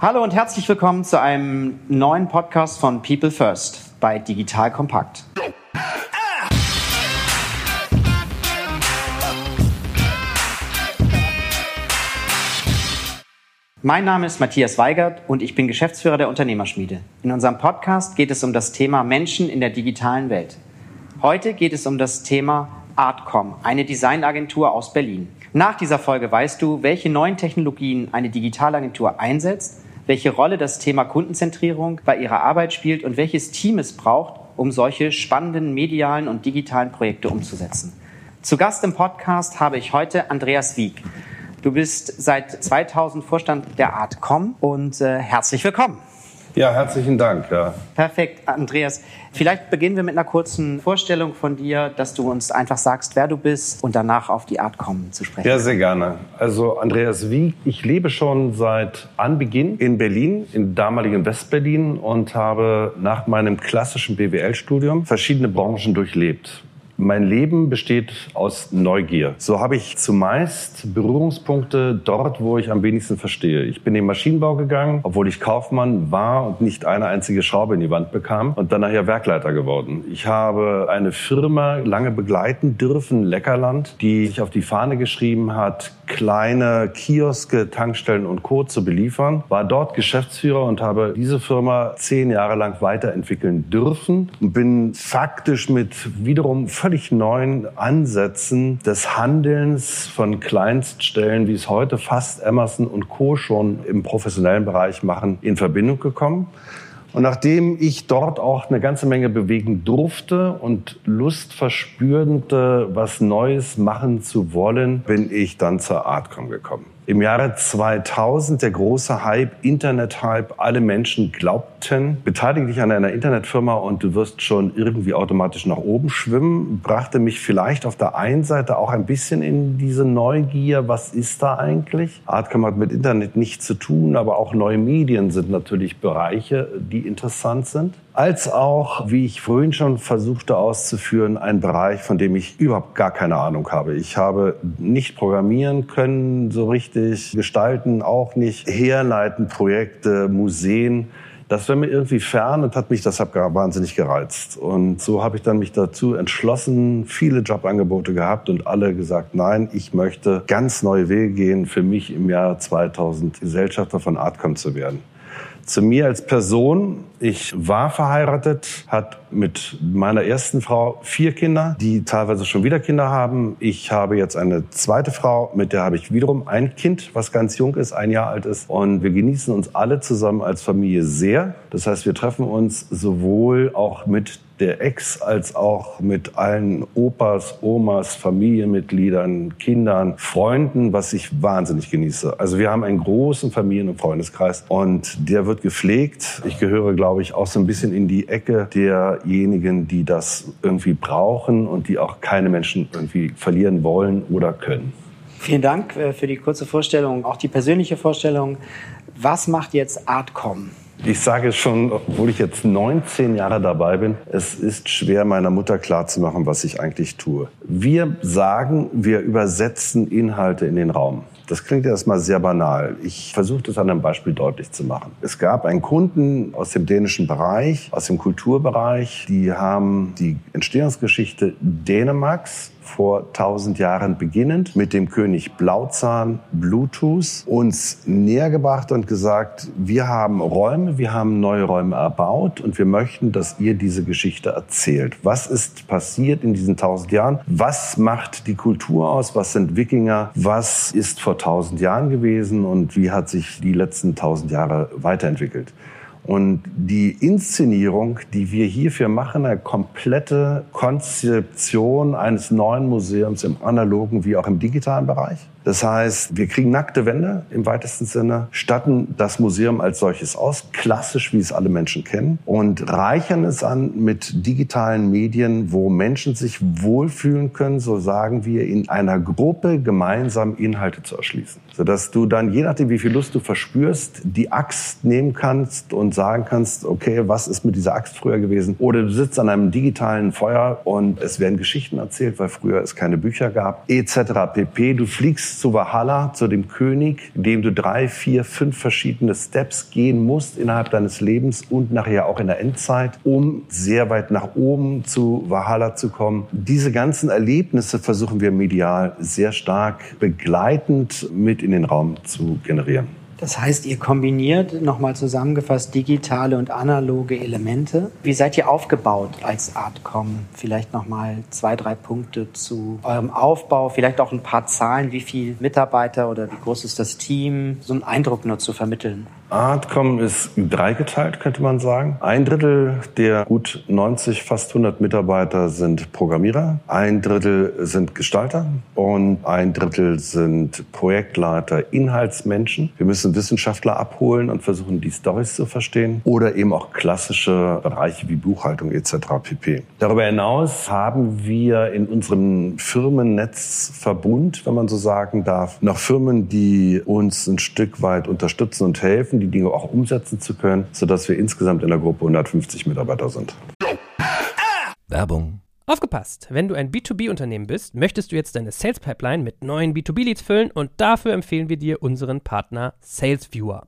Hallo und herzlich willkommen zu einem neuen Podcast von People First bei Digital Kompakt. Mein Name ist Matthias Weigert und ich bin Geschäftsführer der Unternehmerschmiede. In unserem Podcast geht es um das Thema Menschen in der digitalen Welt. Heute geht es um das Thema Artcom, eine Designagentur aus Berlin. Nach dieser Folge weißt du, welche neuen Technologien eine Digitalagentur einsetzt welche Rolle das Thema Kundenzentrierung bei ihrer Arbeit spielt und welches Team es braucht, um solche spannenden medialen und digitalen Projekte umzusetzen. Zu Gast im Podcast habe ich heute Andreas Wieg. Du bist seit 2000 Vorstand der Artcom und äh, herzlich willkommen. Ja, herzlichen Dank. Ja. Perfekt, Andreas. Vielleicht beginnen wir mit einer kurzen Vorstellung von dir, dass du uns einfach sagst, wer du bist und danach auf die Art kommen zu sprechen. Ja, sehr gerne. Also Andreas Wieg, ich lebe schon seit Anbeginn in Berlin, in damaligen Westberlin und habe nach meinem klassischen BWL-Studium verschiedene Branchen durchlebt. Mein Leben besteht aus Neugier. So habe ich zumeist Berührungspunkte dort, wo ich am wenigsten verstehe. Ich bin in den Maschinenbau gegangen, obwohl ich Kaufmann war und nicht eine einzige Schraube in die Wand bekam und dann nachher Werkleiter geworden. Ich habe eine Firma lange begleiten dürfen, Leckerland, die sich auf die Fahne geschrieben hat, kleine Kioske, Tankstellen und Co. zu beliefern, war dort Geschäftsführer und habe diese Firma zehn Jahre lang weiterentwickeln dürfen und bin faktisch mit wiederum neuen Ansätzen des Handelns von Kleinststellen, wie es heute fast Emerson und Co. schon im professionellen Bereich machen, in Verbindung gekommen. Und nachdem ich dort auch eine ganze Menge bewegen durfte und Lust verspürte, was Neues machen zu wollen, bin ich dann zur Artcom gekommen. Im Jahre 2000 der große Hype, Internet-Hype, alle Menschen glaubten, beteilige dich an einer Internetfirma und du wirst schon irgendwie automatisch nach oben schwimmen, brachte mich vielleicht auf der einen Seite auch ein bisschen in diese Neugier, was ist da eigentlich? Artcom hat mit Internet nichts zu tun, aber auch neue Medien sind natürlich Bereiche, die interessant sind als auch, wie ich vorhin schon versuchte auszuführen, ein Bereich, von dem ich überhaupt gar keine Ahnung habe. Ich habe nicht programmieren können, so richtig gestalten, auch nicht herleiten, Projekte, Museen. Das wäre mir irgendwie fern und hat mich deshalb wahnsinnig gereizt. Und so habe ich dann mich dazu entschlossen, viele Jobangebote gehabt und alle gesagt, nein, ich möchte ganz neue Wege gehen, für mich im Jahr 2000 Gesellschafter von Artcom zu werden. Zu mir als Person. Ich war verheiratet, hat mit meiner ersten Frau vier Kinder, die teilweise schon wieder Kinder haben. Ich habe jetzt eine zweite Frau, mit der habe ich wiederum ein Kind, was ganz jung ist, ein Jahr alt ist. Und wir genießen uns alle zusammen als Familie sehr. Das heißt, wir treffen uns sowohl auch mit der Ex als auch mit allen Opas, Omas, Familienmitgliedern, Kindern, Freunden, was ich wahnsinnig genieße. Also wir haben einen großen Familien- und Freundeskreis und der wird gepflegt. Ich gehöre, glaube ich, auch so ein bisschen in die Ecke derjenigen, die das irgendwie brauchen und die auch keine Menschen irgendwie verlieren wollen oder können. Vielen Dank äh, für die kurze Vorstellung, auch die persönliche Vorstellung. Was macht jetzt Artcom? Ich sage schon, obwohl ich jetzt 19 Jahre dabei bin, es ist schwer meiner Mutter klarzumachen, was ich eigentlich tue. Wir sagen, wir übersetzen Inhalte in den Raum. Das klingt erstmal sehr banal. Ich versuche das an einem Beispiel deutlich zu machen. Es gab einen Kunden aus dem dänischen Bereich, aus dem Kulturbereich, die haben die Entstehungsgeschichte Dänemarks vor 1000 Jahren beginnend mit dem König Blauzahn Bluetooth uns näher und gesagt, wir haben Räume, wir haben neue Räume erbaut und wir möchten, dass ihr diese Geschichte erzählt. Was ist passiert in diesen 1000 Jahren? Was macht die Kultur aus? Was sind Wikinger? Was ist vor 1000 Jahren gewesen und wie hat sich die letzten 1000 Jahre weiterentwickelt? Und die Inszenierung, die wir hierfür machen, eine komplette Konzeption eines neuen Museums im analogen wie auch im digitalen Bereich. Das heißt, wir kriegen nackte Wände im weitesten Sinne, statten das Museum als solches aus, klassisch, wie es alle Menschen kennen, und reichern es an mit digitalen Medien, wo Menschen sich wohlfühlen können, so sagen wir, in einer Gruppe gemeinsam Inhalte zu erschließen. Sodass du dann, je nachdem, wie viel Lust du verspürst, die Axt nehmen kannst und sagen kannst, okay, was ist mit dieser Axt früher gewesen? Oder du sitzt an einem digitalen Feuer und es werden Geschichten erzählt, weil früher es keine Bücher gab, etc. pp. Du fliegst zu Valhalla, zu dem König, dem du drei, vier, fünf verschiedene Steps gehen musst innerhalb deines Lebens und nachher auch in der Endzeit, um sehr weit nach oben zu Valhalla zu kommen. Diese ganzen Erlebnisse versuchen wir medial sehr stark begleitend mit in den Raum zu generieren. Das heißt, ihr kombiniert nochmal zusammengefasst digitale und analoge Elemente. Wie seid ihr aufgebaut als Artcom? Vielleicht nochmal zwei, drei Punkte zu eurem Aufbau, vielleicht auch ein paar Zahlen, wie viele Mitarbeiter oder wie groß ist das Team, so einen Eindruck nur zu vermitteln. Artcom ist dreigeteilt, könnte man sagen. Ein Drittel der gut 90, fast 100 Mitarbeiter sind Programmierer, ein Drittel sind Gestalter und ein Drittel sind Projektleiter, Inhaltsmenschen. Wir müssen Wissenschaftler abholen und versuchen, die Stories zu verstehen oder eben auch klassische Bereiche wie Buchhaltung etc. pp. Darüber hinaus haben wir in unserem Firmennetzverbund, wenn man so sagen darf, noch Firmen, die uns ein Stück weit unterstützen und helfen die Dinge auch umsetzen zu können, sodass wir insgesamt in der Gruppe 150 Mitarbeiter sind. Werbung. Aufgepasst! Wenn du ein B2B-Unternehmen bist, möchtest du jetzt deine Sales Pipeline mit neuen B2B-Leads füllen und dafür empfehlen wir dir unseren Partner SalesViewer.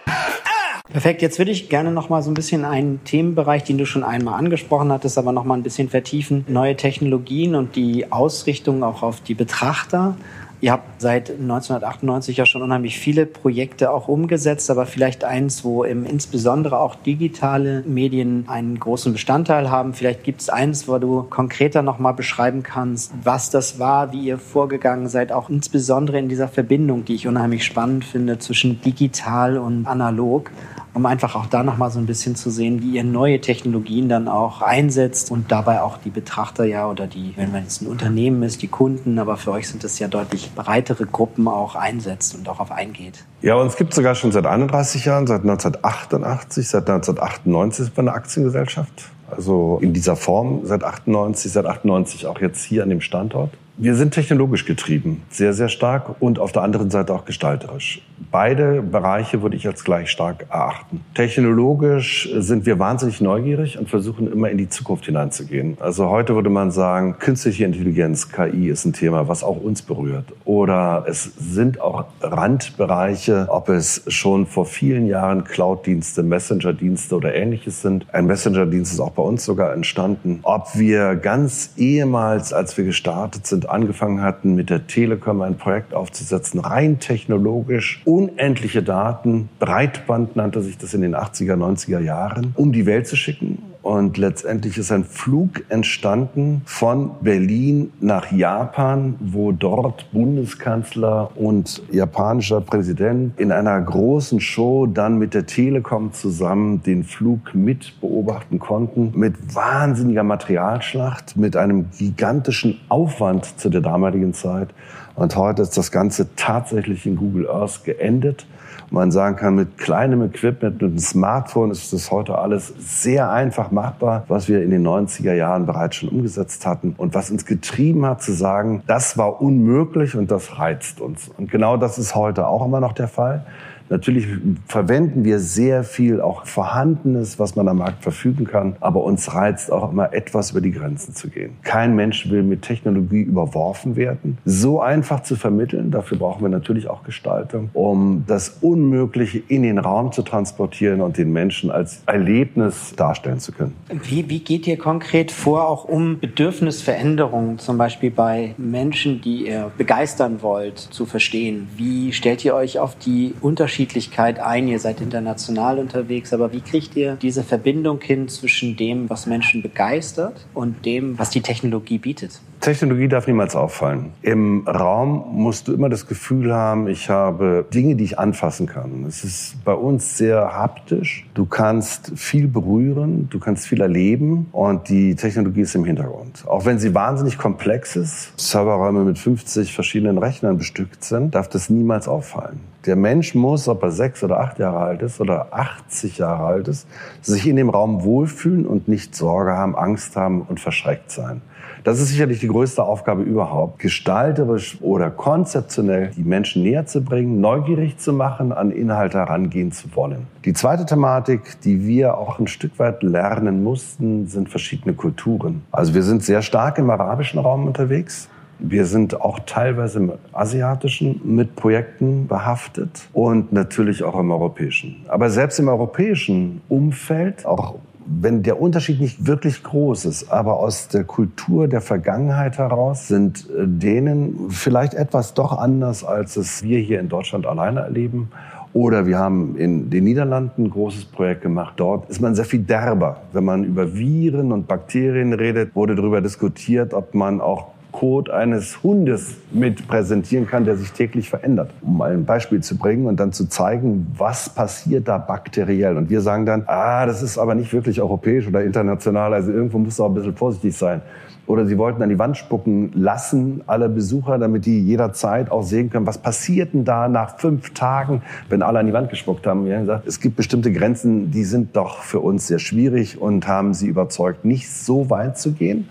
Perfekt, jetzt würde ich gerne noch mal so ein bisschen einen Themenbereich, den du schon einmal angesprochen hattest, aber noch mal ein bisschen vertiefen. Neue Technologien und die Ausrichtung auch auf die Betrachter. Ihr habt seit 1998 ja schon unheimlich viele Projekte auch umgesetzt, aber vielleicht eins, wo im, insbesondere auch digitale Medien einen großen Bestandteil haben. Vielleicht gibt es eins, wo du konkreter nochmal beschreiben kannst, was das war, wie ihr vorgegangen seid, auch insbesondere in dieser Verbindung, die ich unheimlich spannend finde zwischen digital und analog um einfach auch da nochmal so ein bisschen zu sehen, wie ihr neue Technologien dann auch einsetzt und dabei auch die Betrachter ja oder die, wenn man jetzt ein Unternehmen ist, die Kunden, aber für euch sind das ja deutlich breitere Gruppen auch einsetzt und auch auf eingeht. Ja, uns gibt es sogar schon seit 31 Jahren, seit 1988, seit 1998 sind wir eine Aktiengesellschaft. Also in dieser Form seit 98, seit 98 auch jetzt hier an dem Standort. Wir sind technologisch getrieben, sehr, sehr stark und auf der anderen Seite auch gestalterisch. Beide Bereiche würde ich als gleich stark erachten. Technologisch sind wir wahnsinnig neugierig und versuchen immer in die Zukunft hineinzugehen. Also heute würde man sagen, künstliche Intelligenz, KI ist ein Thema, was auch uns berührt. Oder es sind auch Randbereiche, ob es schon vor vielen Jahren Cloud-Dienste, Messenger-Dienste oder ähnliches sind. Ein Messenger-Dienst ist auch bei uns sogar entstanden. Ob wir ganz ehemals, als wir gestartet sind, angefangen hatten, mit der Telekom ein Projekt aufzusetzen, rein technologisch, unendliche Daten, Breitband nannte sich das in den 80er, 90er Jahren, um die Welt zu schicken und letztendlich ist ein Flug entstanden von Berlin nach Japan, wo dort Bundeskanzler und japanischer Präsident in einer großen Show dann mit der Telekom zusammen den Flug mit beobachten konnten. Mit wahnsinniger Materialschlacht, mit einem gigantischen Aufwand zu der damaligen Zeit. Und heute ist das Ganze tatsächlich in Google Earth geendet man sagen kann, mit kleinem Equipment, mit einem Smartphone ist das heute alles sehr einfach machbar, was wir in den 90er Jahren bereits schon umgesetzt hatten und was uns getrieben hat zu sagen, das war unmöglich und das reizt uns. Und genau das ist heute auch immer noch der Fall. Natürlich verwenden wir sehr viel auch Vorhandenes, was man am Markt verfügen kann, aber uns reizt auch immer etwas über die Grenzen zu gehen. Kein Mensch will mit Technologie überworfen werden. So einfach zu vermitteln, dafür brauchen wir natürlich auch Gestaltung, um das Unmögliche in den Raum zu transportieren und den Menschen als Erlebnis darstellen zu können. Wie, wie geht ihr konkret vor, auch um Bedürfnisveränderungen, zum Beispiel bei Menschen, die ihr begeistern wollt, zu verstehen? Wie stellt ihr euch auf die Unterschiede Unterschiedlichkeit ein. Ihr seid international unterwegs, aber wie kriegt ihr diese Verbindung hin zwischen dem, was Menschen begeistert und dem, was die Technologie bietet? Technologie darf niemals auffallen. Im Raum musst du immer das Gefühl haben, ich habe Dinge, die ich anfassen kann. Es ist bei uns sehr haptisch. Du kannst viel berühren, du kannst viel erleben und die Technologie ist im Hintergrund. Auch wenn sie wahnsinnig komplex ist, Serverräume mit 50 verschiedenen Rechnern bestückt sind, darf das niemals auffallen. Der Mensch muss, ob er sechs oder acht Jahre alt ist oder 80 Jahre alt ist, sich in dem Raum wohlfühlen und nicht Sorge haben, Angst haben und verschreckt sein. Das ist sicherlich die größte Aufgabe überhaupt, gestalterisch oder konzeptionell die Menschen näher zu bringen, neugierig zu machen, an Inhalte herangehen zu wollen. Die zweite Thematik, die wir auch ein Stück weit lernen mussten, sind verschiedene Kulturen. Also wir sind sehr stark im arabischen Raum unterwegs. Wir sind auch teilweise im asiatischen mit Projekten behaftet und natürlich auch im europäischen. Aber selbst im europäischen Umfeld, auch wenn der Unterschied nicht wirklich groß ist, aber aus der Kultur der Vergangenheit heraus sind äh, denen vielleicht etwas doch anders, als es wir hier in Deutschland alleine erleben. Oder wir haben in den Niederlanden ein großes Projekt gemacht. Dort ist man sehr viel derber. Wenn man über Viren und Bakterien redet, wurde darüber diskutiert, ob man auch Code eines Hundes mit präsentieren kann, der sich täglich verändert. Um mal ein Beispiel zu bringen und dann zu zeigen, was passiert da bakteriell. Und wir sagen dann, ah, das ist aber nicht wirklich europäisch oder international, also irgendwo muss auch ein bisschen vorsichtig sein. Oder sie wollten an die Wand spucken lassen, alle Besucher, damit die jederzeit auch sehen können, was passiert denn da nach fünf Tagen, wenn alle an die Wand gespuckt haben. Wir haben gesagt, es gibt bestimmte Grenzen, die sind doch für uns sehr schwierig und haben sie überzeugt, nicht so weit zu gehen.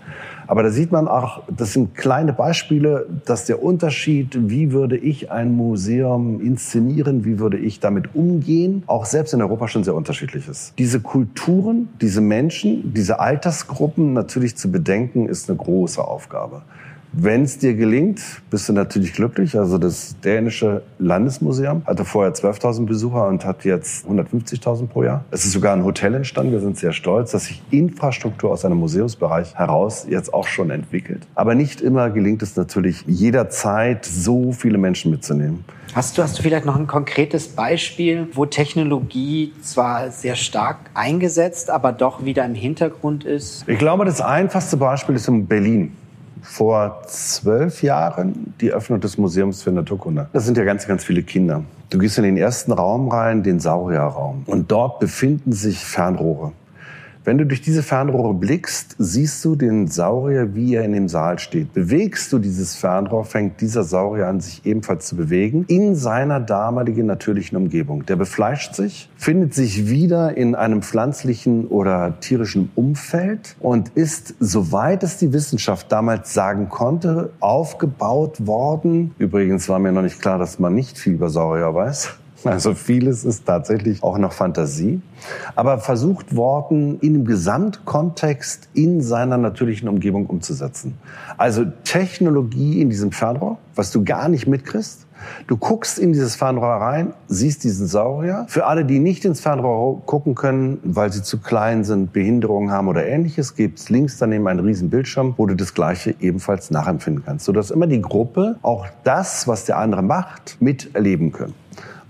Aber da sieht man auch, das sind kleine Beispiele, dass der Unterschied, wie würde ich ein Museum inszenieren, wie würde ich damit umgehen, auch selbst in Europa schon sehr unterschiedlich ist. Diese Kulturen, diese Menschen, diese Altersgruppen natürlich zu bedenken, ist eine große Aufgabe. Wenn es dir gelingt, bist du natürlich glücklich. Also das dänische Landesmuseum hatte vorher 12.000 Besucher und hat jetzt 150.000 pro Jahr. Es ist sogar ein Hotel entstanden. Wir sind sehr stolz, dass sich Infrastruktur aus einem Museumsbereich heraus jetzt auch schon entwickelt. Aber nicht immer gelingt es natürlich jederzeit, so viele Menschen mitzunehmen. Hast du, hast du vielleicht noch ein konkretes Beispiel, wo Technologie zwar sehr stark eingesetzt, aber doch wieder im Hintergrund ist? Ich glaube, das einfachste Beispiel ist in Berlin vor zwölf Jahren die Öffnung des Museums für Naturkunde. Das sind ja ganz, ganz viele Kinder. Du gehst in den ersten Raum rein, den Saurierraum. Und dort befinden sich Fernrohre. Wenn du durch diese Fernrohre blickst, siehst du den Saurier, wie er in dem Saal steht. Bewegst du dieses Fernrohr, fängt dieser Saurier an, sich ebenfalls zu bewegen in seiner damaligen natürlichen Umgebung. Der befleischt sich, findet sich wieder in einem pflanzlichen oder tierischen Umfeld und ist, soweit es die Wissenschaft damals sagen konnte, aufgebaut worden. Übrigens war mir noch nicht klar, dass man nicht viel über Saurier weiß also vieles ist tatsächlich auch noch Fantasie, aber versucht worden, in dem Gesamtkontext in seiner natürlichen Umgebung umzusetzen. Also Technologie in diesem Fernrohr, was du gar nicht mitkriegst. Du guckst in dieses Fernrohr rein, siehst diesen Saurier. Für alle, die nicht ins Fernrohr gucken können, weil sie zu klein sind, Behinderungen haben oder ähnliches, gibt es links daneben einen riesen Bildschirm, wo du das Gleiche ebenfalls nachempfinden kannst, sodass immer die Gruppe auch das, was der andere macht, miterleben können.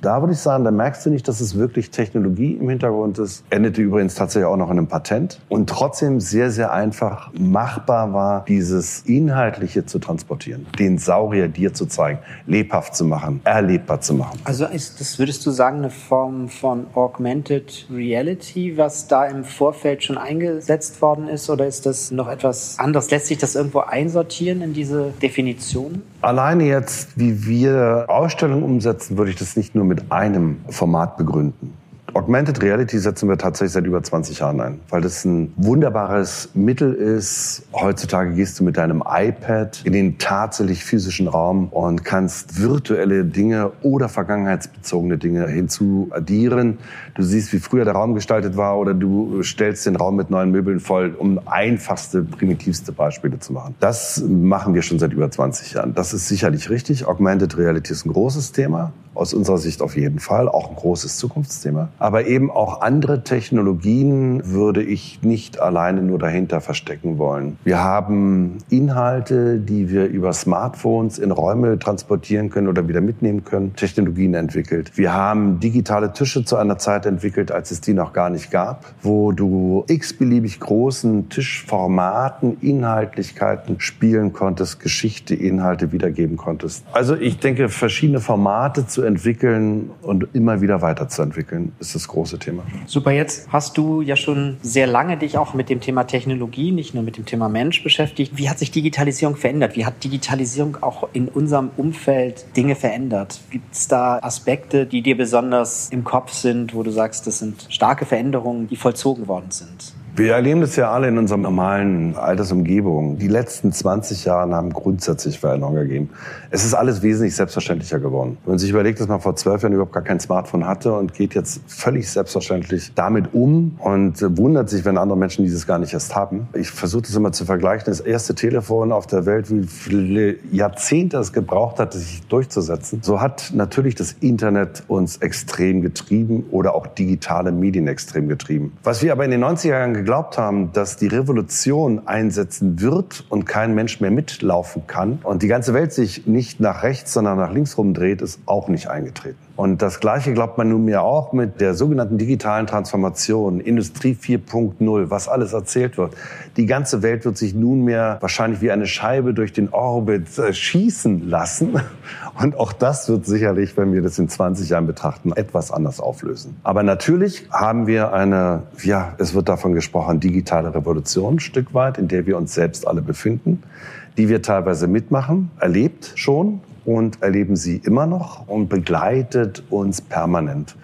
Da würde ich sagen, da merkst du nicht, dass es wirklich Technologie im Hintergrund ist. Endete übrigens tatsächlich auch noch in einem Patent und trotzdem sehr, sehr einfach machbar war, dieses Inhaltliche zu transportieren, den Saurier dir zu zeigen, lebhaft zu machen, erlebbar zu machen. Also ist das, würdest du sagen, eine Form von Augmented Reality, was da im Vorfeld schon eingesetzt worden ist, oder ist das noch etwas anderes? Lässt sich das irgendwo einsortieren in diese Definition? Alleine jetzt, wie wir Ausstellungen umsetzen, würde ich das nicht nur mit einem Format begründen. Augmented Reality setzen wir tatsächlich seit über 20 Jahren ein, weil das ein wunderbares Mittel ist. Heutzutage gehst du mit deinem iPad in den tatsächlich physischen Raum und kannst virtuelle Dinge oder vergangenheitsbezogene Dinge hinzuaddieren. Du siehst, wie früher der Raum gestaltet war oder du stellst den Raum mit neuen Möbeln voll, um einfachste, primitivste Beispiele zu machen. Das machen wir schon seit über 20 Jahren. Das ist sicherlich richtig. Augmented Reality ist ein großes Thema. aus unserer Sicht auf jeden Fall, auch ein großes Zukunftsthema. Aber eben auch andere Technologien würde ich nicht alleine nur dahinter verstecken wollen. Wir haben Inhalte, die wir über Smartphones in Räume transportieren können oder wieder mitnehmen können, Technologien entwickelt. Wir haben digitale Tische zu einer Zeit entwickelt, als es die noch gar nicht gab, wo du x-beliebig großen Tischformaten, Inhaltlichkeiten spielen konntest, Geschichte, Inhalte wiedergeben konntest. Also ich denke, verschiedene Formate zu entwickeln und immer wieder weiterzuentwickeln, ist das große Thema. Super, jetzt hast du ja schon sehr lange dich auch mit dem Thema Technologie, nicht nur mit dem Thema Mensch beschäftigt. Wie hat sich Digitalisierung verändert? Wie hat Digitalisierung auch in unserem Umfeld Dinge verändert? Gibt es da Aspekte, die dir besonders im Kopf sind, wo du sagst, das sind starke Veränderungen, die vollzogen worden sind? Wir erleben das ja alle in unserer normalen Altersumgebung. Die letzten 20 Jahre haben grundsätzlich Veränderungen gegeben. Es ist alles wesentlich selbstverständlicher geworden. Wenn man sich überlegt, dass man vor zwölf Jahren überhaupt gar kein Smartphone hatte und geht jetzt völlig selbstverständlich damit um und wundert sich, wenn andere Menschen dieses gar nicht erst haben. Ich versuche das immer zu vergleichen. Das erste Telefon auf der Welt, wie viele Jahrzehnte es gebraucht hat, sich durchzusetzen. So hat natürlich das Internet uns extrem getrieben oder auch digitale Medien extrem getrieben. Was wir aber in den 90er Jahren geglaubt haben, dass die Revolution einsetzen wird und kein Mensch mehr mitlaufen kann und die ganze Welt sich nicht nach rechts, sondern nach links rumdreht, ist auch nicht eingetreten. Und das Gleiche glaubt man nunmehr auch mit der sogenannten digitalen Transformation, Industrie 4.0, was alles erzählt wird. Die ganze Welt wird sich nunmehr wahrscheinlich wie eine Scheibe durch den Orbit äh, schießen lassen. Und auch das wird sicherlich, wenn wir das in 20 Jahren betrachten, etwas anders auflösen. Aber natürlich haben wir eine, ja, es wird davon gesprochen, digitale Revolution ein Stück weit, in der wir uns selbst alle befinden die wir teilweise mitmachen, erlebt schon und erleben sie immer noch und begleitet uns permanent.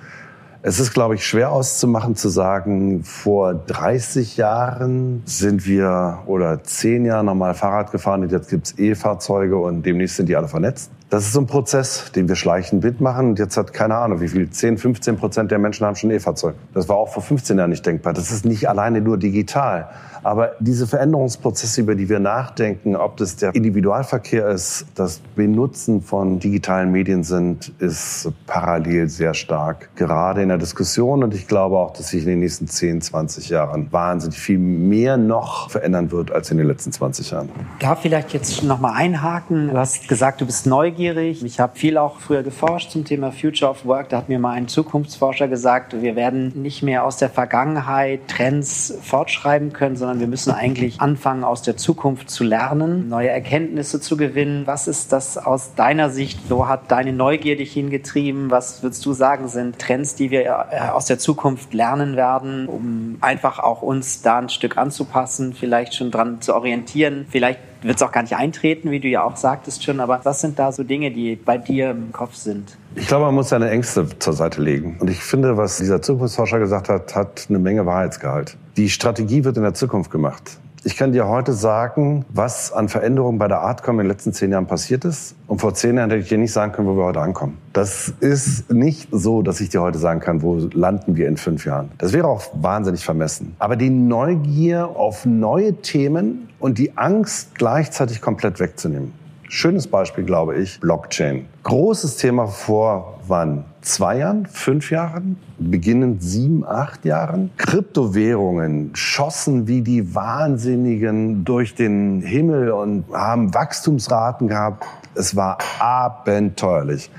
Es ist, glaube ich, schwer auszumachen zu sagen, vor 30 Jahren sind wir oder 10 Jahre nochmal Fahrrad gefahren und jetzt gibt's E-Fahrzeuge und demnächst sind die alle vernetzt. Das ist so ein Prozess, den wir schleichend mitmachen. Und jetzt hat keine Ahnung, wie viel, 10, 15 Prozent der Menschen haben schon E-Fahrzeug. Das war auch vor 15 Jahren nicht denkbar. Das ist nicht alleine nur digital. Aber diese Veränderungsprozesse, über die wir nachdenken, ob das der Individualverkehr ist, das Benutzen von digitalen Medien sind, ist parallel sehr stark. Gerade in der Diskussion. Und ich glaube auch, dass sich in den nächsten 10, 20 Jahren wahnsinnig viel mehr noch verändern wird als in den letzten 20 Jahren. Da vielleicht jetzt noch mal einhaken. Du hast gesagt, du bist neugierig. Ich habe viel auch früher geforscht zum Thema Future of Work. Da hat mir mal ein Zukunftsforscher gesagt, wir werden nicht mehr aus der Vergangenheit Trends fortschreiben können, sondern sondern wir müssen eigentlich anfangen, aus der Zukunft zu lernen, neue Erkenntnisse zu gewinnen. Was ist das aus deiner Sicht? Wo hat deine Neugier dich hingetrieben? Was würdest du sagen, sind Trends, die wir äh, aus der Zukunft lernen werden, um einfach auch uns da ein Stück anzupassen, vielleicht schon dran zu orientieren, vielleicht wird es auch gar nicht eintreten, wie du ja auch sagtest schon. Aber was sind da so Dinge, die bei dir im Kopf sind? Ich glaube, man muss seine Ängste zur Seite legen. Und ich finde, was dieser Zukunftsforscher gesagt hat, hat eine Menge Wahrheitsgehalt. Die Strategie wird in der Zukunft gemacht. Ich kann dir heute sagen, was an Veränderungen bei der Artcom in den letzten zehn Jahren passiert ist. Und vor zehn Jahren hätte ich dir nicht sagen können, wo wir heute ankommen. Das ist nicht so, dass ich dir heute sagen kann, wo landen wir in fünf Jahren. Das wäre auch wahnsinnig vermessen. Aber die Neugier auf neue Themen und die Angst gleichzeitig komplett wegzunehmen. Schönes Beispiel, glaube ich, Blockchain. Großes Thema vor wann? Zwei Jahren, fünf Jahren, beginnend sieben, acht Jahren. Kryptowährungen schossen wie die Wahnsinnigen durch den Himmel und haben Wachstumsraten gehabt. Es war abenteuerlich.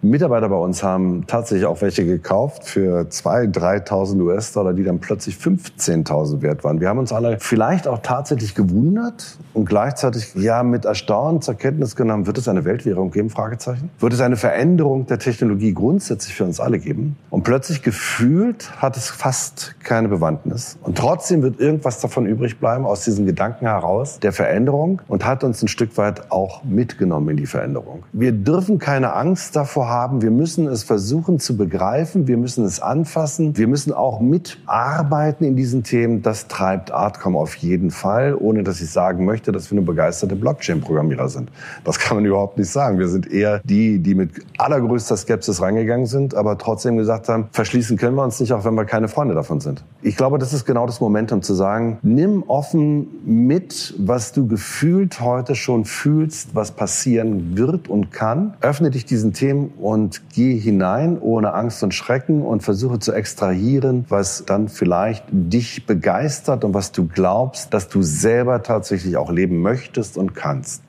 Mitarbeiter bei uns haben tatsächlich auch welche gekauft für 2.000, 3.000 US-Dollar, die dann plötzlich 15.000 wert waren. Wir haben uns alle vielleicht auch tatsächlich gewundert und gleichzeitig ja mit Erstaunen zur Kenntnis genommen, wird es eine Weltwährung geben? Fragezeichen. Wird es eine Veränderung der Technologie grundsätzlich für uns alle geben? Und plötzlich gefühlt hat es fast keine Bewandtnis. Und trotzdem wird irgendwas davon übrig bleiben aus diesen Gedanken heraus der Veränderung und hat uns ein Stück weit auch mitgenommen in die Veränderung. Wir dürfen keine Angst davor haben. Wir müssen es versuchen zu begreifen. Wir müssen es anfassen. Wir müssen auch mitarbeiten in diesen Themen. Das treibt Artcom auf jeden Fall, ohne dass ich sagen möchte, dass wir nur begeisterte Blockchain-Programmierer sind. Das kann man überhaupt nicht sagen. Wir sind eher die, die mit allergrößter Skepsis reingegangen sind, aber trotzdem gesagt haben, verschließen können wir uns nicht, auch wenn wir keine Freunde davon sind. Ich glaube, das ist genau das Momentum zu sagen, nimm offen mit, was du gefühlt heute schon fühlst, was passieren wird und kann. Öffne dich diesen Themen und gehe hinein ohne Angst und Schrecken und versuche zu extrahieren, was dann vielleicht dich begeistert und was du glaubst, dass du selber tatsächlich auch leben möchtest und kannst.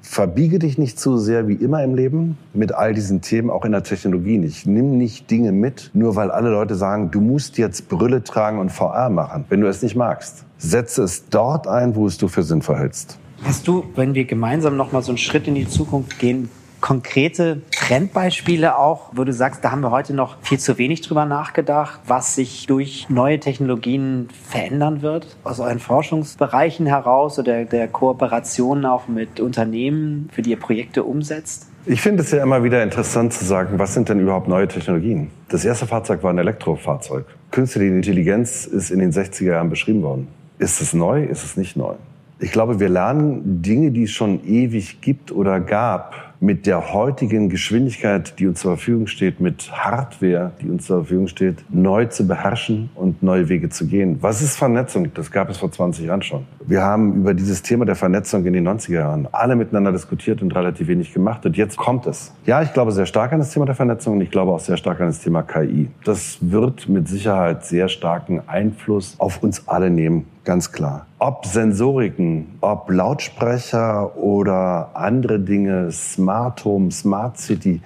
Verbiege dich nicht zu sehr wie immer im Leben mit all diesen Themen, auch in der Technologie nicht. Nimm nicht Dinge mit, nur weil alle Leute sagen, du musst jetzt Brille tragen und VR machen, wenn du es nicht magst. Setze es dort ein, wo es du für sinnvoll hältst. Hast du, wenn wir gemeinsam noch mal so einen Schritt in die Zukunft gehen, konkrete Trendbeispiele auch, wo du sagst, da haben wir heute noch viel zu wenig drüber nachgedacht, was sich durch neue Technologien verändern wird? Aus euren Forschungsbereichen heraus oder der Kooperation auch mit Unternehmen, für die ihr Projekte umsetzt? Ich finde es ja immer wieder interessant zu sagen, was sind denn überhaupt neue Technologien? Das erste Fahrzeug war ein Elektrofahrzeug. Künstliche Intelligenz ist in den 60er Jahren beschrieben worden. Ist es neu? Ist es nicht neu? Ich glaube, wir lernen Dinge, die es schon ewig gibt oder gab, mit der heutigen Geschwindigkeit, die uns zur Verfügung steht, mit Hardware, die uns zur Verfügung steht, neu zu beherrschen und neue Wege zu gehen. Was ist Vernetzung? Das gab es vor 20 Jahren schon. Wir haben über dieses Thema der Vernetzung in den 90er Jahren alle miteinander diskutiert und relativ wenig gemacht. Und jetzt kommt es. Ja, ich glaube sehr stark an das Thema der Vernetzung und ich glaube auch sehr stark an das Thema KI. Das wird mit Sicherheit sehr starken Einfluss auf uns alle nehmen ganz klar. Ob Sensoriken, ob Lautsprecher oder andere Dinge, Smart Home, Smart City.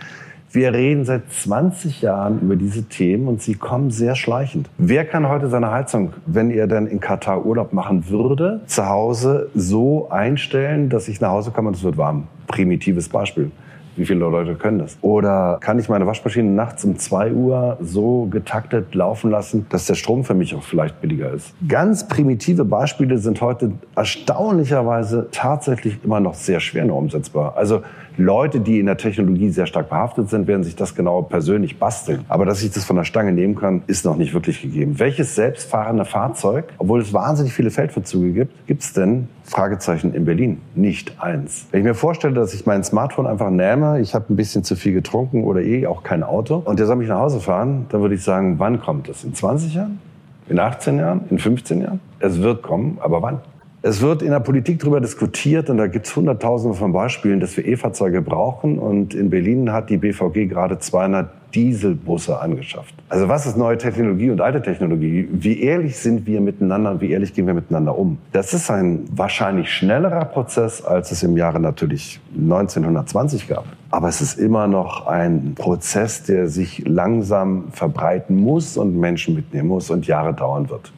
Wir reden seit 20 Jahren über diese Themen und sie kommen sehr schleichend. Wer kann heute seine Heizung, wenn er dann in Katar Urlaub machen würde, zu Hause so einstellen, dass ich nach Hause komme und es wird warm? Primitives Beispiel. Wie viele Leute können das? Oder kann ich meine Waschmaschine nachts um zwei Uhr so getaktet laufen lassen, dass der Strom für mich auch vielleicht billiger ist? Ganz primitive Beispiele sind heute erstaunlicherweise tatsächlich immer noch sehr schwer nur umsetzbar. Also Leute, die in der Technologie sehr stark behaftet sind, werden sich das genau persönlich basteln. Aber dass ich das von der Stange nehmen kann, ist noch nicht wirklich gegeben. Welches selbstfahrende Fahrzeug, obwohl es wahnsinnig viele Feldverzüge gibt, gibt es denn Fragezeichen in Berlin? Nicht eins. Wenn ich mir vorstelle, dass ich mein Smartphone einfach nehme, ich habe ein bisschen zu viel getrunken oder eh auch kein Auto und der soll mich nach Hause fahren, dann würde ich sagen, wann kommt das? In 20 Jahren? In 18 Jahren? In 15 Jahren? Es wird kommen, aber wann? Es wird in der Politik darüber diskutiert und da gibt es Hunderttausende von Beispielen, dass wir E-Fahrzeuge brauchen. Und in Berlin hat die BVG gerade 200 Dieselbusse angeschafft. Also was ist neue Technologie und alte Technologie? Wie ehrlich sind wir miteinander und wie ehrlich gehen wir miteinander um? Das ist ein wahrscheinlich schnellerer Prozess, als es im Jahre natürlich 1920 gab. Aber es ist immer noch ein Prozess, der sich langsam verbreiten muss und Menschen mitnehmen muss und Jahre dauern wird.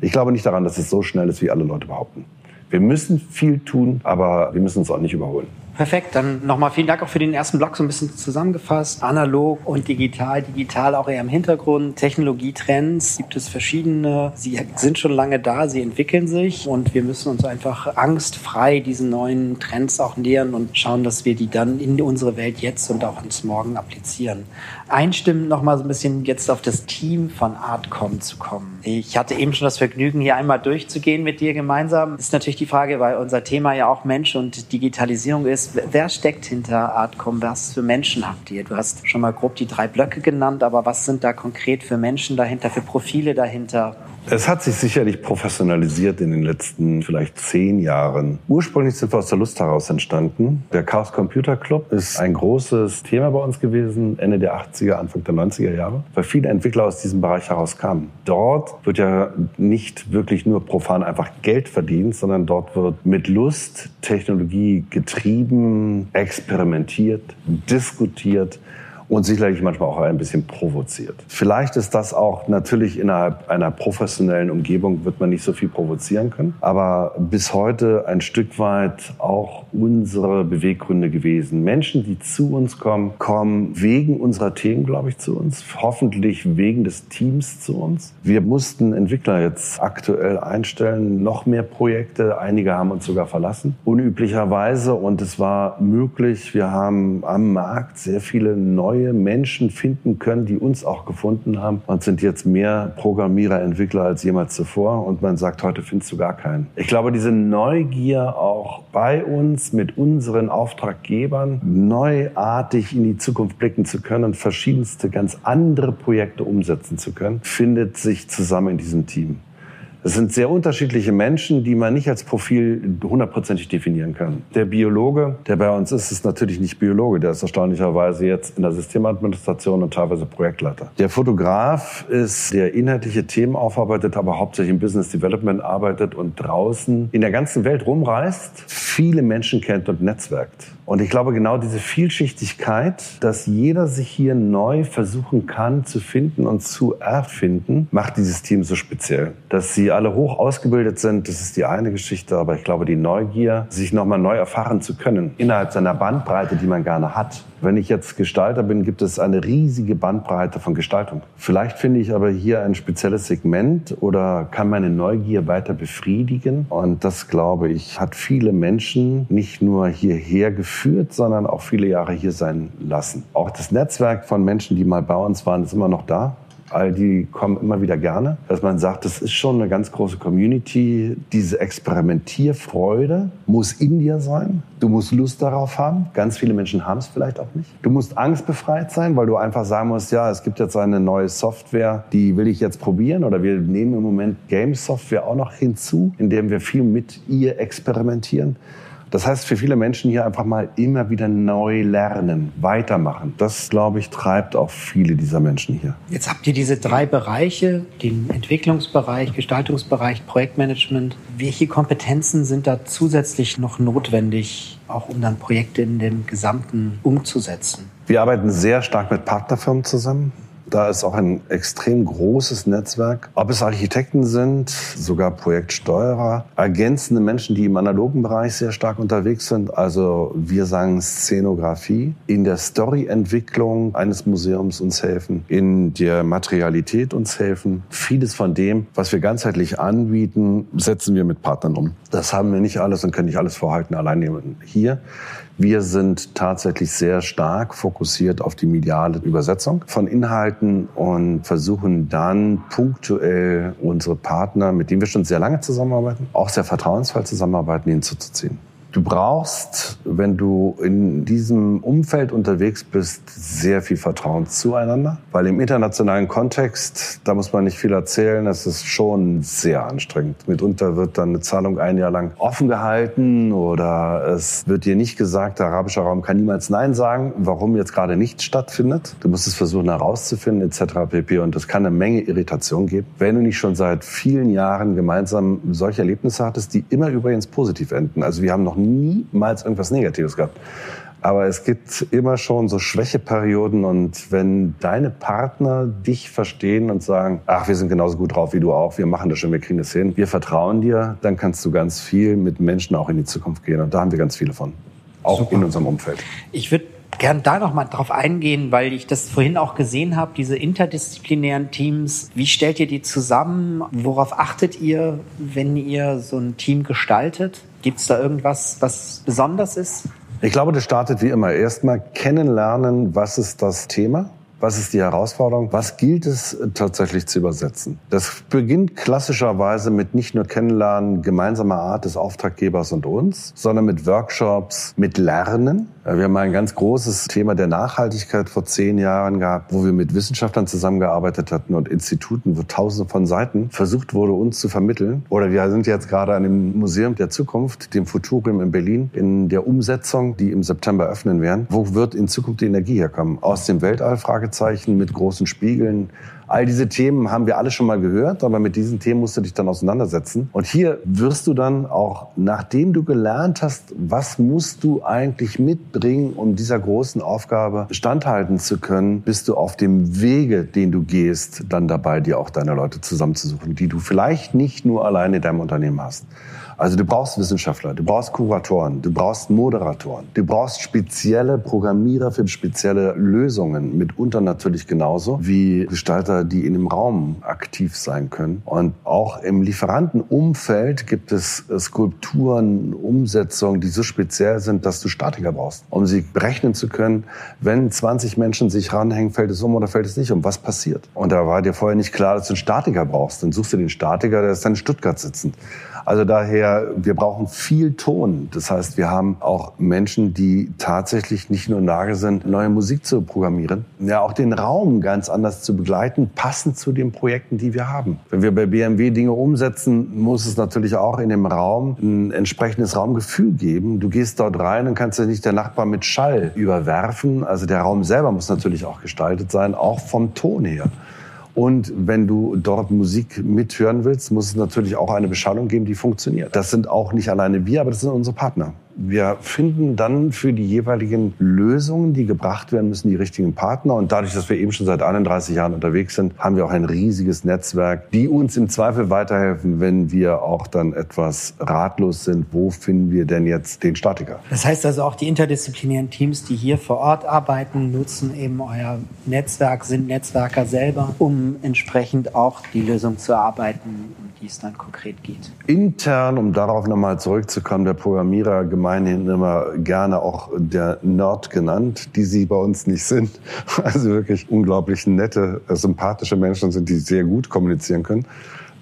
Ich glaube nicht daran, dass es so schnell ist, wie alle Leute behaupten. Wir müssen viel tun, aber wir müssen uns auch nicht überholen. Perfekt, dann nochmal vielen Dank auch für den ersten Blog so ein bisschen zusammengefasst. Analog und digital, digital auch eher im Hintergrund. Technologietrends gibt es verschiedene. Sie sind schon lange da, sie entwickeln sich und wir müssen uns einfach angstfrei diesen neuen Trends auch nähern und schauen, dass wir die dann in unsere Welt jetzt und auch ins Morgen applizieren. Einstimmen nochmal so ein bisschen jetzt auf das Team von Artcom zu kommen. Ich hatte eben schon das Vergnügen, hier einmal durchzugehen mit dir gemeinsam. Ist natürlich die Frage, weil unser Thema ja auch Mensch und Digitalisierung ist wer steckt hinter Artcom? Was für Menschen habt ihr? Du hast schon mal grob die drei Blöcke genannt, aber was sind da konkret für Menschen dahinter, für Profile dahinter? Es hat sich sicherlich professionalisiert in den letzten vielleicht zehn Jahren. Ursprünglich sind wir aus der Lust heraus entstanden. Der Chaos Computer Club ist ein großes Thema bei uns gewesen, Ende der 80er, Anfang der 90er Jahre, weil viele Entwickler aus diesem Bereich heraus kamen. Dort wird ja nicht wirklich nur profan einfach Geld verdient, sondern dort wird mit Lust Technologie getrieben, experimentiert, diskutiert und sicherlich manchmal auch ein bisschen provoziert. Vielleicht ist das auch natürlich innerhalb einer professionellen Umgebung wird man nicht so viel provozieren können, aber bis heute ein Stück weit auch unsere Beweggründe gewesen. Menschen, die zu uns kommen, kommen wegen unserer Themen, glaube ich, zu uns, hoffentlich wegen des Teams zu uns. Wir mussten Entwickler jetzt aktuell einstellen, noch mehr Projekte, einige haben uns sogar verlassen, unüblicherweise und es war möglich, wir haben am Markt sehr viele neue neue Menschen finden können, die uns auch gefunden haben und sind jetzt mehr Programmierer, Entwickler als jemals zuvor. Und man sagt, heute findest du gar keinen. Ich glaube, diese Neugier auch bei uns mit unseren Auftraggebern neuartig in die Zukunft blicken zu können und verschiedenste ganz andere Projekte umsetzen zu können, findet sich zusammen in diesem Team. Es sind sehr unterschiedliche Menschen, die man nicht als Profil hundertprozentig definieren kann. Der Biologe, der bei uns ist, ist natürlich nicht Biologe. Der ist erstaunlicherweise jetzt in der Systemadministration und teilweise Projektleiter. Der Fotograf ist, der inhaltliche Themen aufarbeitet, aber hauptsächlich im Business Development arbeitet und draußen in der ganzen Welt rumreist, viele Menschen kennt und netzwerkt. Und ich glaube, genau diese Vielschichtigkeit, dass jeder sich hier neu versuchen kann zu finden und zu erfinden, macht dieses Team so speziell. Dass sie alle hoch ausgebildet sind, das ist die eine Geschichte, aber ich glaube, die Neugier, sich nochmal neu erfahren zu können, innerhalb seiner Bandbreite, die man gerne hat. Wenn ich jetzt Gestalter bin, gibt es eine riesige Bandbreite von Gestaltung. Vielleicht finde ich aber hier ein spezielles Segment oder kann meine Neugier weiter befriedigen. Und das, glaube ich, hat viele Menschen nicht nur hierher geführt, geführt, sondern auch viele Jahre hier sein lassen. Auch das Netzwerk von Menschen, die mal bei uns waren, ist immer noch da. All die kommen immer wieder gerne, dass man sagt, das ist schon eine ganz große Community. Diese Experimentierfreude muss in dir sein. Du musst Lust darauf haben. Ganz viele Menschen haben es vielleicht auch nicht. Du musst angstbefreit sein, weil du einfach sagen musst, ja, es gibt jetzt eine neue Software, die will ich jetzt probieren. Oder wir nehmen im Moment Game-Software auch noch hinzu, indem wir viel mit ihr experimentieren. Das heißt, für viele Menschen hier einfach mal immer wieder neu lernen, weitermachen. Das, glaube ich, treibt auch viele dieser Menschen hier. Jetzt habt ihr diese drei Bereiche, den Entwicklungsbereich, Gestaltungsbereich, Projektmanagement. Welche Kompetenzen sind da zusätzlich noch notwendig, auch um dann Projekte in dem Gesamten umzusetzen? Wir arbeiten sehr stark mit Partnerfirmen zusammen. Da ist auch ein extrem großes Netzwerk. Ob es Architekten sind, sogar Projektsteuerer, ergänzende Menschen, die im analogen Bereich sehr stark unterwegs sind. Also wir sagen Szenografie, in der Storyentwicklung eines Museums uns helfen, in der Materialität uns helfen. Vieles von dem, was wir ganzheitlich anbieten, setzen wir mit Partnern um. Das haben wir nicht alles und können nicht alles vorhalten alleine hier. Wir sind tatsächlich sehr stark fokussiert auf die mediale Übersetzung von Inhalten und versuchen dann punktuell unsere Partner, mit denen wir schon sehr lange zusammenarbeiten, auch sehr vertrauensvoll zusammenarbeiten, hinzuzuziehen. Du brauchst, wenn du in diesem Umfeld unterwegs bist, sehr viel Vertrauen zueinander, weil im internationalen Kontext, da muss man nicht viel erzählen, es ist schon sehr anstrengend. Mitunter wird dann eine Zahlung ein Jahr lang offen gehalten oder es wird dir nicht gesagt, der arabische Raum kann niemals Nein sagen, warum jetzt gerade nichts stattfindet. Du musst es versuchen herauszufinden etc. pp. Und das kann eine Menge Irritation geben, wenn du nicht schon seit vielen Jahren gemeinsam solche Erlebnisse hattest, die immer übrigens positiv enden. Also wir haben noch niemals irgendwas Negatives gehabt. Aber es gibt immer schon so Schwächeperioden und wenn deine Partner dich verstehen und sagen, ach, wir sind genauso gut drauf wie du auch, wir machen das schon, wir kriegen das hin, wir vertrauen dir, dann kannst du ganz viel mit Menschen auch in die Zukunft gehen und da haben wir ganz viele von. Auch Super. in unserem Umfeld. Ich würde gern da noch mal drauf eingehen, weil ich das vorhin auch gesehen habe, diese interdisziplinären Teams. Wie stellt ihr die zusammen? Worauf achtet ihr, wenn ihr so ein Team gestaltet? Gibt es da irgendwas, was besonders ist? Ich glaube, das startet wie immer. Erstmal kennenlernen, was ist das Thema? Was ist die Herausforderung? Was gilt es tatsächlich zu übersetzen? Das beginnt klassischerweise mit nicht nur Kennenlernen gemeinsamer Art des Auftraggebers und uns, sondern mit Workshops, mit Lernen. Wir haben ein ganz großes Thema der Nachhaltigkeit vor zehn Jahren gehabt, wo wir mit Wissenschaftlern zusammengearbeitet hatten und Instituten, wo tausende von Seiten versucht wurde, uns zu vermitteln. Oder wir sind jetzt gerade an dem Museum der Zukunft, dem Futurium in Berlin, in der Umsetzung, die im September öffnen werden. Wo wird in Zukunft die Energie herkommen? Aus dem Weltall? Fragezeichen mit großen Spiegeln All diese Themen haben wir alle schon mal gehört, aber mit diesen Themen musst du dich dann auseinandersetzen. Und hier wirst du dann auch, nachdem du gelernt hast, was musst du eigentlich mitbringen, um dieser großen Aufgabe standhalten zu können, bist du auf dem Wege, den du gehst, dann dabei, dir auch deine Leute zusammenzusuchen, die du vielleicht nicht nur alleine in deinem Unternehmen hast. Also du brauchst Wissenschaftler, du brauchst Kuratoren, du brauchst Moderatoren, du brauchst spezielle Programmierer für spezielle Lösungen, mitunter natürlich genauso wie Gestalter, die in dem Raum aktiv sein können. Und auch im Lieferantenumfeld gibt es Skulpturen, Umsetzungen, die so speziell sind, dass du Statiker brauchst, um sie berechnen zu können. Wenn 20 Menschen sich ranhängen, fällt es um oder fällt es nicht um? Was passiert? Und da war dir vorher nicht klar, dass du einen Statiker brauchst. Dann suchst du den Statiker, der ist dann in Stuttgart sitzend. Also daher, wir brauchen viel Ton. Das heißt, wir haben auch Menschen, die tatsächlich nicht nur in Lage sind, neue Musik zu programmieren. Ja, auch den Raum ganz anders zu begleiten, passend zu den Projekten, die wir haben. Wenn wir bei BMW Dinge umsetzen, muss es natürlich auch in dem Raum ein entsprechendes Raumgefühl geben. Du gehst dort rein und kannst ja nicht der Nachbar mit Schall überwerfen. Also der Raum selber muss natürlich auch gestaltet sein, auch vom Ton her. Und wenn du dort Musik mithören willst, muss es natürlich auch eine Beschallung geben, die funktioniert. Das sind auch nicht alleine wir, aber das sind unsere Partner wir finden dann für die jeweiligen Lösungen, die gebracht werden müssen, die richtigen Partner. Und dadurch, dass wir eben schon seit 31 Jahren unterwegs sind, haben wir auch ein riesiges Netzwerk, die uns im Zweifel weiterhelfen, wenn wir auch dann etwas ratlos sind. Wo finden wir denn jetzt den Statiker? Das heißt also auch die interdisziplinären Teams, die hier vor Ort arbeiten, nutzen eben euer Netzwerk, sind Netzwerker selber, um entsprechend auch die Lösung zu erarbeiten, die es dann konkret geht. Intern, um darauf nochmal zurückzukommen, der Programmierer gemeinhin immer gerne auch der Nerd genannt, die sie bei uns nicht sind. Also wirklich unglaublich nette, sympathische Menschen sind, die sehr gut kommunizieren können.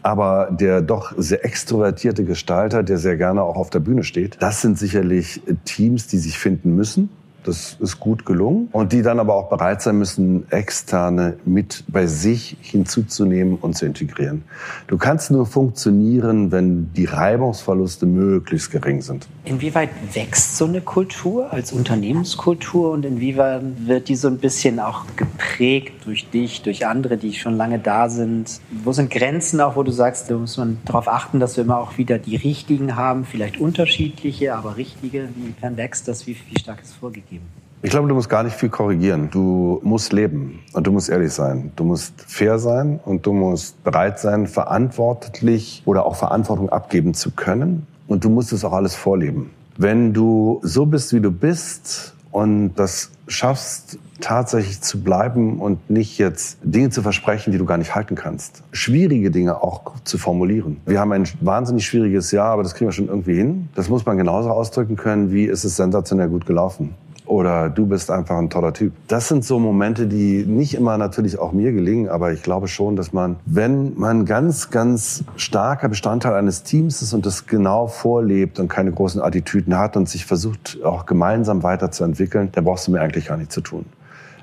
Aber der doch sehr extrovertierte Gestalter, der sehr gerne auch auf der Bühne steht, das sind sicherlich Teams, die sich finden müssen das ist gut gelungen. Und die dann aber auch bereit sein müssen, externe mit bei sich hinzuzunehmen und zu integrieren. Du kannst nur funktionieren, wenn die Reibungsverluste möglichst gering sind. Inwieweit wächst so eine Kultur als Unternehmenskultur und inwieweit wird die so ein bisschen auch geprägt durch dich, durch andere, die schon lange da sind? Wo sind Grenzen auch, wo du sagst, da muss man darauf achten, dass wir immer auch wieder die richtigen haben, vielleicht unterschiedliche, aber richtige? Inwiefern wächst das? Wie, wie stark ist vorgegeben? Geben? Ich glaube, du musst gar nicht viel korrigieren. Du musst leben und du musst ehrlich sein. Du musst fair sein und du musst bereit sein, verantwortlich oder auch Verantwortung abgeben zu können. Und du musst es auch alles vorleben. Wenn du so bist, wie du bist und das schaffst, tatsächlich zu bleiben und nicht jetzt Dinge zu versprechen, die du gar nicht halten kannst. Schwierige Dinge auch zu formulieren. Wir haben ein wahnsinnig schwieriges Jahr, aber das kriegen wir schon irgendwie hin. Das muss man genauso ausdrücken können, wie ist es sensationell gut gelaufen oder du bist einfach ein toller Typ. Das sind so Momente, die nicht immer natürlich auch mir gelingen, aber ich glaube schon, dass man, wenn man ganz, ganz starker Bestandteil eines Teams ist und das genau vorlebt und keine großen Attitüden hat und sich versucht, auch gemeinsam weiterzuentwickeln, dann brauchst du mir eigentlich gar nichts zu tun.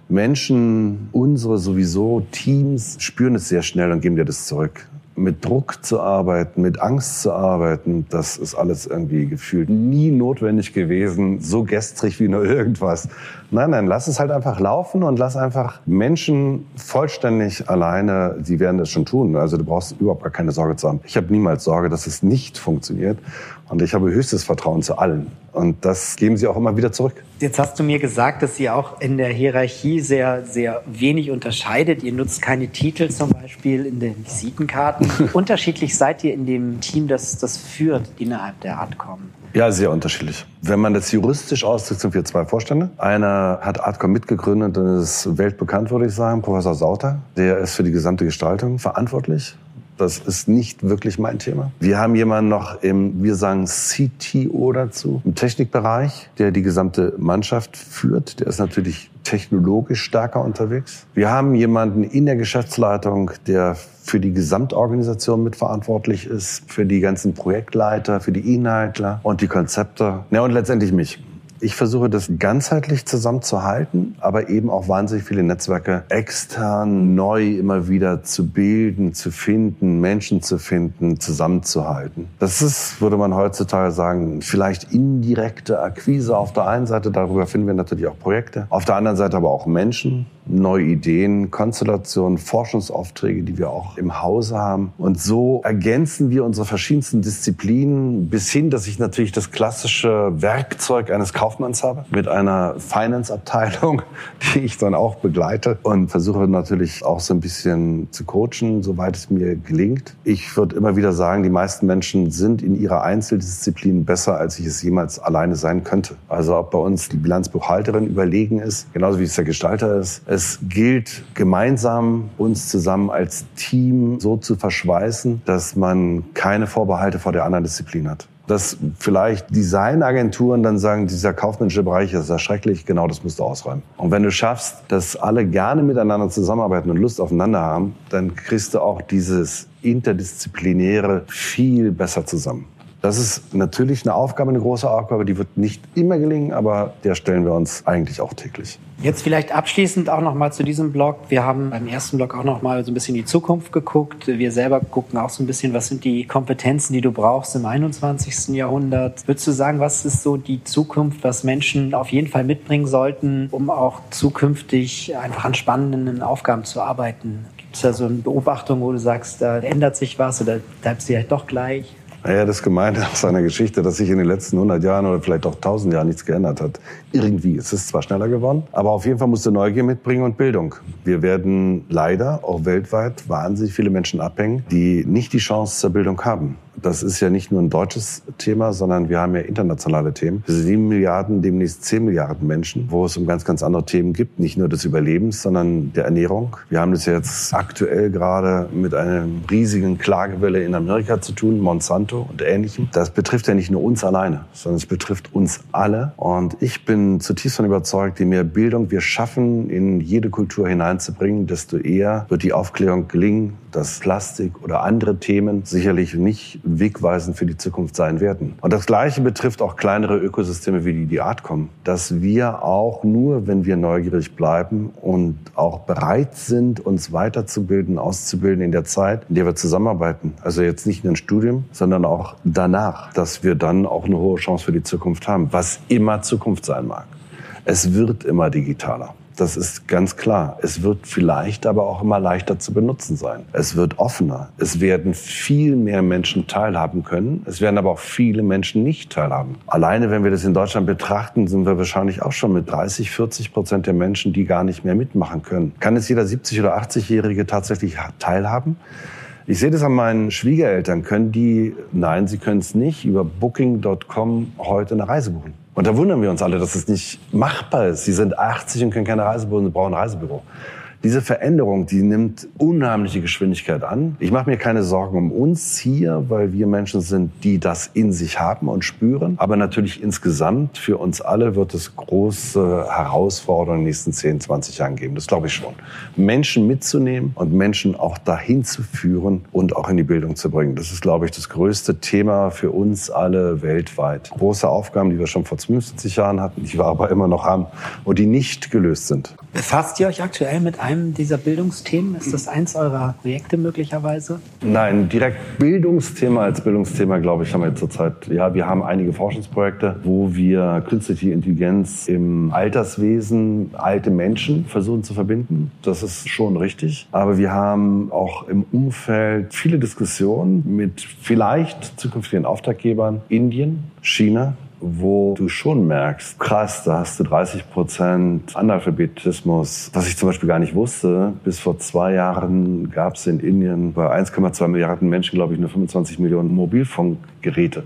Menschen, unsere sowieso Teams spüren es sehr schnell und geben dir das zurück mit Druck zu arbeiten, mit Angst zu arbeiten, das ist alles irgendwie gefühlt nie notwendig gewesen, so gestrig wie nur irgendwas. Nein, nein, lass es halt einfach laufen und lass einfach Menschen vollständig alleine, die werden das schon tun. Also du brauchst überhaupt gar keine Sorge zu haben. Ich habe niemals Sorge, dass es nicht funktioniert. Und ich habe höchstes Vertrauen zu allen. Und das geben sie auch immer wieder zurück. Jetzt hast du mir gesagt, dass ihr auch in der Hierarchie sehr, sehr wenig unterscheidet. Ihr nutzt keine Titel zum Beispiel in den Visitenkarten. Unterschiedlich seid ihr in dem Team, das das führt innerhalb der Adcom. Ja, sehr unterschiedlich. Wenn man das juristisch ausdrückt, sind wir zwei Vorstände. Einer hat Artcom mitgegründet und ist weltbekannt, würde ich sagen, Professor Sauter. Der ist für die gesamte Gestaltung verantwortlich. Das ist nicht wirklich mein Thema. Wir haben jemanden noch im, wir sagen CTO dazu, im Technikbereich, der die gesamte Mannschaft führt. Der ist natürlich technologisch stärker unterwegs. Wir haben jemanden in der Geschäftsleitung, der für die Gesamtorganisation mitverantwortlich ist, für die ganzen Projektleiter, für die Inhaltler und die Konzepte. Ja, und letztendlich mich. Ich versuche das ganzheitlich zusammenzuhalten, aber eben auch wahnsinnig viele Netzwerke extern neu immer wieder zu bilden, zu finden, Menschen zu finden, zusammenzuhalten. Das ist, würde man heutzutage sagen, vielleicht indirekte Akquise auf der einen Seite. Darüber finden wir natürlich auch Projekte. Auf der anderen Seite aber auch Menschen, neue Ideen, Konstellationen, Forschungsaufträge, die wir auch im Hause haben. Und so ergänzen wir unsere verschiedensten Disziplinen bis hin, dass ich natürlich das klassische Werkzeug eines Kaufmanns habe mit einer Finance-Abteilung, die ich dann auch begleite und versuche natürlich auch so ein bisschen zu coachen, soweit es mir gelingt. Ich würde immer wieder sagen, die meisten Menschen sind in ihrer Einzeldisziplin besser, als ich es jemals alleine sein könnte. Also ob bei uns die Bilanzbuchhalterin überlegen ist, genauso wie es der Gestalter ist, es gilt gemeinsam uns zusammen als Team so zu verschweißen, dass man keine Vorbehalte vor der anderen Disziplin hat dass vielleicht Designagenturen dann sagen, dieser kaufmännische Bereich ist ja schrecklich, genau das musst du ausräumen. Und wenn du schaffst, dass alle gerne miteinander zusammenarbeiten und Lust aufeinander haben, dann kriegst du auch dieses Interdisziplinäre viel besser zusammen. Das ist natürlich eine Aufgabe, eine große Aufgabe, die wird nicht immer gelingen, aber der stellen wir uns eigentlich auch täglich. Jetzt vielleicht abschließend auch noch mal zu diesem Blog. Wir haben beim ersten Blog auch noch mal so ein bisschen in die Zukunft geguckt. Wir selber gucken auch so ein bisschen, was sind die Kompetenzen, die du brauchst im 21. Jahrhundert. Würdest du sagen, was ist so die Zukunft, was Menschen auf jeden Fall mitbringen sollten, um auch zukünftig einfach an spannenden Aufgaben zu arbeiten? Gibt es da so eine Beobachtung, wo du sagst, da ändert sich was oder bleibt es vielleicht doch gleich? Naja, das Gemeine aus seiner Geschichte, dass sich in den letzten 100 Jahren oder vielleicht auch 1000 Jahren nichts geändert hat. Irgendwie. Es ist zwar schneller geworden, aber auf jeden Fall musste Neugier mitbringen und Bildung. Wir werden leider auch weltweit wahnsinnig viele Menschen abhängen, die nicht die Chance zur Bildung haben das ist ja nicht nur ein deutsches Thema, sondern wir haben ja internationale Themen. Sieben Milliarden, demnächst zehn Milliarden Menschen, wo es um ganz, ganz andere Themen gibt. Nicht nur des Überlebens, sondern der Ernährung. Wir haben das jetzt aktuell gerade mit einer riesigen Klagewelle in Amerika zu tun, Monsanto und Ähnlichem. Das betrifft ja nicht nur uns alleine, sondern es betrifft uns alle. Und ich bin zutiefst davon überzeugt, je mehr Bildung wir schaffen, in jede Kultur hineinzubringen, desto eher wird die Aufklärung gelingen, dass Plastik oder andere Themen sicherlich nicht wegweisend für die Zukunft sein werden. Und das Gleiche betrifft auch kleinere Ökosysteme wie die, die Artcom, dass wir auch nur, wenn wir neugierig bleiben und auch bereit sind, uns weiterzubilden, auszubilden in der Zeit, in der wir zusammenarbeiten, also jetzt nicht nur ein Studium, sondern auch danach, dass wir dann auch eine hohe Chance für die Zukunft haben, was immer Zukunft sein mag. Es wird immer digitaler. Das ist ganz klar. Es wird vielleicht aber auch immer leichter zu benutzen sein. Es wird offener. Es werden viel mehr Menschen teilhaben können. Es werden aber auch viele Menschen nicht teilhaben. Alleine, wenn wir das in Deutschland betrachten, sind wir wahrscheinlich auch schon mit 30, 40 Prozent der Menschen, die gar nicht mehr mitmachen können. Kann jetzt jeder 70 oder 80-Jährige tatsächlich teilhaben? Ich sehe das an meinen Schwiegereltern. Können die, nein, sie können es nicht, über booking.com heute eine Reise buchen. Und da wundern wir uns alle, dass es nicht machbar ist. Sie sind 80 und können keine Reisebüro brauchen ein Reisebüro. Diese Veränderung, die nimmt unheimliche Geschwindigkeit an. Ich mache mir keine Sorgen um uns hier, weil wir Menschen sind, die das in sich haben und spüren. Aber natürlich insgesamt für uns alle wird es große Herausforderungen in den nächsten 10, 20 Jahren geben. Das glaube ich schon. Menschen mitzunehmen und Menschen auch dahin zu führen und auch in die Bildung zu bringen. Das ist, glaube ich, das größte Thema für uns alle weltweit. Große Aufgaben, die wir schon vor 50 Jahren hatten, die wir aber immer noch haben und die nicht gelöst sind. Befasst ihr euch aktuell mit einem dieser Bildungsthemen? Ist das eins eurer Projekte möglicherweise? Nein, direkt Bildungsthema als Bildungsthema, glaube ich, haben wir zurzeit. Ja, wir haben einige Forschungsprojekte, wo wir künstliche Intelligenz im Alterswesen, alte Menschen versuchen zu verbinden. Das ist schon richtig. Aber wir haben auch im Umfeld viele Diskussionen mit vielleicht zukünftigen Auftraggebern Indien, China, wo du schon merkst, krass, da hast du 30 Prozent Analphabetismus, was ich zum Beispiel gar nicht wusste. Bis vor zwei Jahren gab es in Indien bei 1,2 Milliarden Menschen, glaube ich, nur 25 Millionen Mobilfunkgeräte.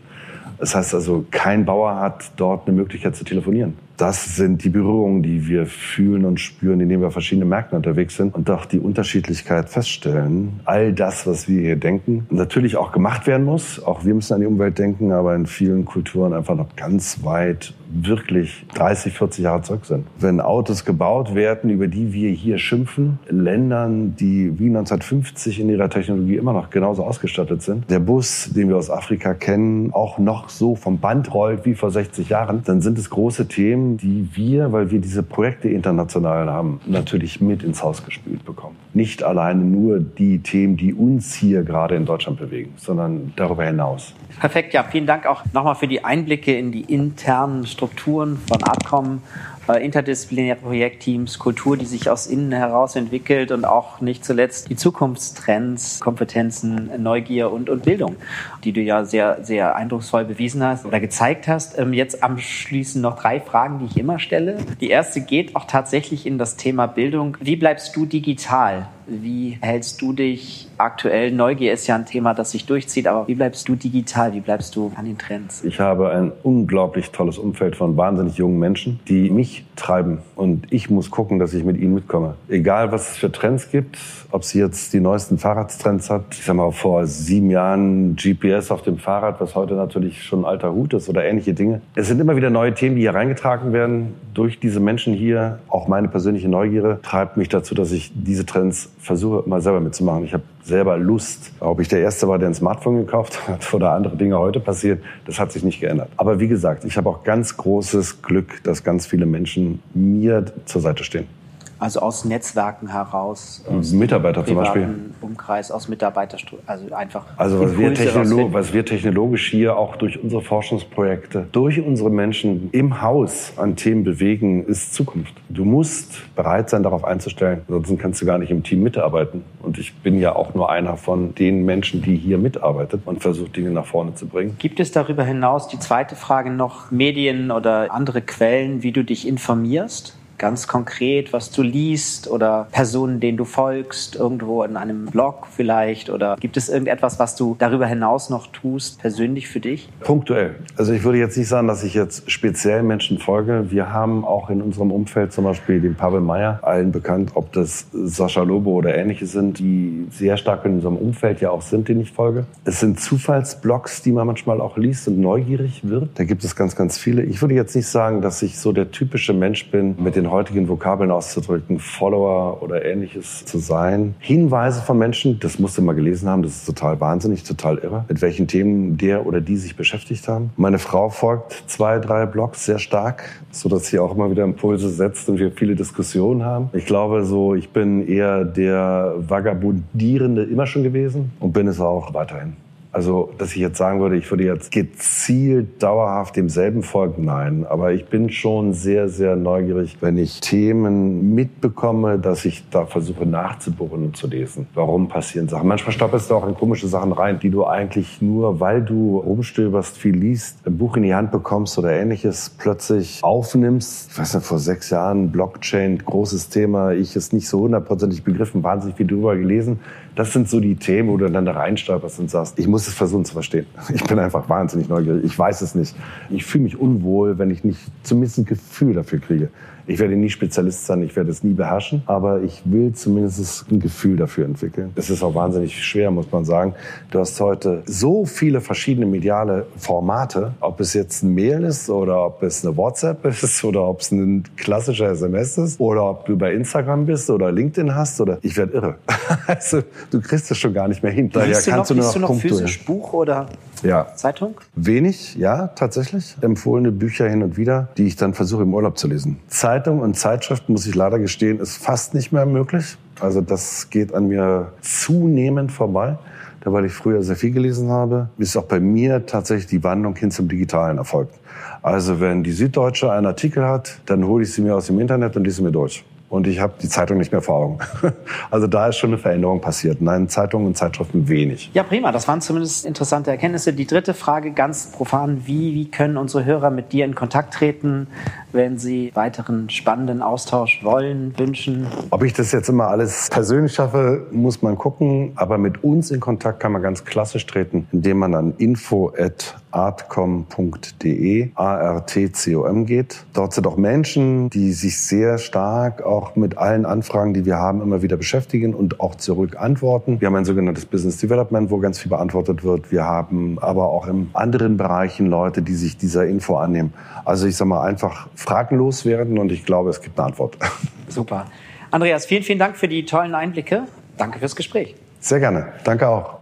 Das heißt also, kein Bauer hat dort eine Möglichkeit zu telefonieren das sind die Berührungen, die wir fühlen und spüren, indem wir verschiedene Märkte unterwegs sind und auch die Unterschiedlichkeit feststellen. All das, was wir hier denken, natürlich auch gemacht werden muss. Auch wir müssen an die Umwelt denken, aber in vielen Kulturen einfach noch ganz weit wirklich 30, 40 Jahre zurück sind. Wenn Autos gebaut werden, über die wir hier schimpfen, Ländern, die wie 1950 in ihrer Technologie immer noch genauso ausgestattet sind, der Bus, den wir aus Afrika kennen, auch noch so vom Band rollt wie vor 60 Jahren, dann sind es große Themen, die wir, weil wir diese Projekte international haben, natürlich mit ins Haus gespült bekommen. Nicht alleine nur die Themen, die uns hier gerade in Deutschland bewegen, sondern darüber hinaus. Perfekt, ja, vielen Dank auch nochmal für die Einblicke in die internen Strukturen von Artcom äh, interdisziplinäre Projektteams, Kultur, die sich aus innen heraus entwickelt und auch nicht zuletzt die Zukunftstrends, Kompetenzen, Neugier und, und Bildung, die du ja sehr, sehr eindrucksvoll bewiesen hast oder gezeigt hast. Ähm, jetzt abschließend noch drei Fragen, die ich immer stelle. Die erste geht auch tatsächlich in das Thema Bildung. Wie bleibst du digital? Wie hältst du dich aktuell? Neugier ist ja ein Thema, das sich durchzieht, aber wie bleibst du digital? Wie bleibst du an den Trends? Ich habe ein unglaublich tolles Umfeld von wahnsinnig jungen Menschen, die mich treiben. Und ich muss gucken, dass ich mit ihnen mitkomme. Egal, was es für Trends gibt, ob sie jetzt die neuesten Fahrradtrends hat. Ich sag mal, vor sieben Jahren GPS auf dem Fahrrad, was heute natürlich schon alter Hut ist oder ähnliche Dinge. Es sind immer wieder neue Themen, die hier reingetragen werden durch diese Menschen hier. Auch meine persönliche Neugierde treibt mich dazu, dass ich diese Trends versuche mal selber mitzumachen. Ich habe selber Lust. Ob ich der Erste war, der ein Smartphone gekauft hat oder andere Dinge heute passieren, das hat sich nicht geändert. Aber wie gesagt, ich habe auch ganz großes Glück, dass ganz viele Menschen mir zur Seite stehen. Also aus Netzwerken heraus. Aus Mitarbeiter zum Beispiel. Umkreis, aus Mitarbeiterstrukturen. Also einfach. Also was wir, was wir technologisch hier auch durch unsere Forschungsprojekte, durch unsere Menschen im Haus an Themen bewegen, ist Zukunft. Du musst bereit sein, darauf einzustellen. Ansonsten kannst du gar nicht im Team mitarbeiten. Und ich bin ja auch nur einer von den Menschen, die hier mitarbeitet und versucht, Dinge nach vorne zu bringen. Gibt es darüber hinaus die zweite Frage noch Medien oder andere Quellen, wie du dich informierst? Ganz konkret, was du liest oder Personen, denen du folgst, irgendwo in einem Blog vielleicht? Oder gibt es irgendetwas, was du darüber hinaus noch tust, persönlich für dich? Punktuell. Also ich würde jetzt nicht sagen, dass ich jetzt speziell Menschen folge. Wir haben auch in unserem Umfeld zum Beispiel den Pavel Meyer, allen bekannt, ob das Sascha Lobo oder ähnliche sind, die sehr stark in unserem Umfeld ja auch sind, denen ich folge. Es sind Zufallsblogs, die man manchmal auch liest und neugierig wird. Da gibt es ganz, ganz viele. Ich würde jetzt nicht sagen, dass ich so der typische Mensch bin mit den heutigen Vokabeln auszudrücken, Follower oder ähnliches zu sein. Hinweise von Menschen, das musst du mal gelesen haben, das ist total wahnsinnig, total irre, mit welchen Themen der oder die sich beschäftigt haben. Meine Frau folgt zwei, drei Blogs sehr stark, so dass sie auch immer wieder Impulse setzt und wir viele Diskussionen haben. Ich glaube so, ich bin eher der Vagabundierende immer schon gewesen und bin es auch weiterhin. Also, dass ich jetzt sagen würde, ich würde jetzt gezielt dauerhaft demselben folgen, nein. Aber ich bin schon sehr, sehr neugierig, wenn ich Themen mitbekomme, dass ich da versuche nachzubohren und zu lesen. Warum passieren Sachen? Manchmal stolperst du auch in komische Sachen rein, die du eigentlich nur, weil du rumstöberst, viel liest, ein Buch in die Hand bekommst oder ähnliches, plötzlich aufnimmst. Ich weiß nicht, vor sechs Jahren Blockchain, großes Thema, ich es nicht so hundertprozentig begriffen, wahnsinnig viel drüber gelesen. Das sind so die Themen, wo du dann da reinstolperst und sagst, ich muss es versuchen zu verstehen. Ich bin einfach wahnsinnig neugierig. Ich weiß es nicht. Ich fühle mich unwohl, wenn ich nicht zumindest ein Gefühl dafür kriege. Ich werde nie Spezialist sein, ich werde es nie beherrschen, aber ich will zumindest ein Gefühl dafür entwickeln. Es ist auch wahnsinnig schwer, muss man sagen. Du hast heute so viele verschiedene mediale Formate, ob es jetzt ein Mail ist oder ob es eine WhatsApp ist oder ob es ein klassischer SMS ist oder ob du bei Instagram bist oder LinkedIn hast oder ich werde irre. Also du kriegst es schon gar nicht mehr hin. Daher kannst du noch, du noch, du noch physisch Buch oder ja. Zeitung? Wenig, ja, tatsächlich. Empfohlene Bücher hin und wieder, die ich dann versuche im Urlaub zu lesen. Zeitung und Zeitschrift, muss ich leider gestehen, ist fast nicht mehr möglich. Also das geht an mir zunehmend vorbei. Da, weil ich früher sehr viel gelesen habe, ist auch bei mir tatsächlich die Wandlung hin zum Digitalen erfolgt. Also wenn die Süddeutsche einen Artikel hat, dann hole ich sie mir aus dem Internet und lese mir durch und ich habe die Zeitung nicht mehr vor Augen. Also da ist schon eine Veränderung passiert. Nein, Zeitungen und Zeitschriften wenig. Ja, prima. Das waren zumindest interessante Erkenntnisse. Die dritte Frage ganz profan. Wie, wie können unsere Hörer mit dir in Kontakt treten, wenn sie weiteren spannenden Austausch wollen, wünschen? Ob ich das jetzt immer alles persönlich schaffe, muss man gucken. Aber mit uns in Kontakt kann man ganz klassisch treten, indem man an info@ artcom.de, A-R-T-C-O-M geht. Dort sind auch Menschen, die sich sehr stark auch mit allen Anfragen, die wir haben, immer wieder beschäftigen und auch zurück antworten. Wir haben ein sogenanntes Business Development, wo ganz viel beantwortet wird. Wir haben aber auch in anderen Bereichen Leute, die sich dieser Info annehmen. Also ich sage mal einfach fragenlos werden und ich glaube, es gibt eine Antwort. Super. Andreas, vielen, vielen Dank für die tollen Einblicke. Danke fürs Gespräch. Sehr gerne. Danke auch.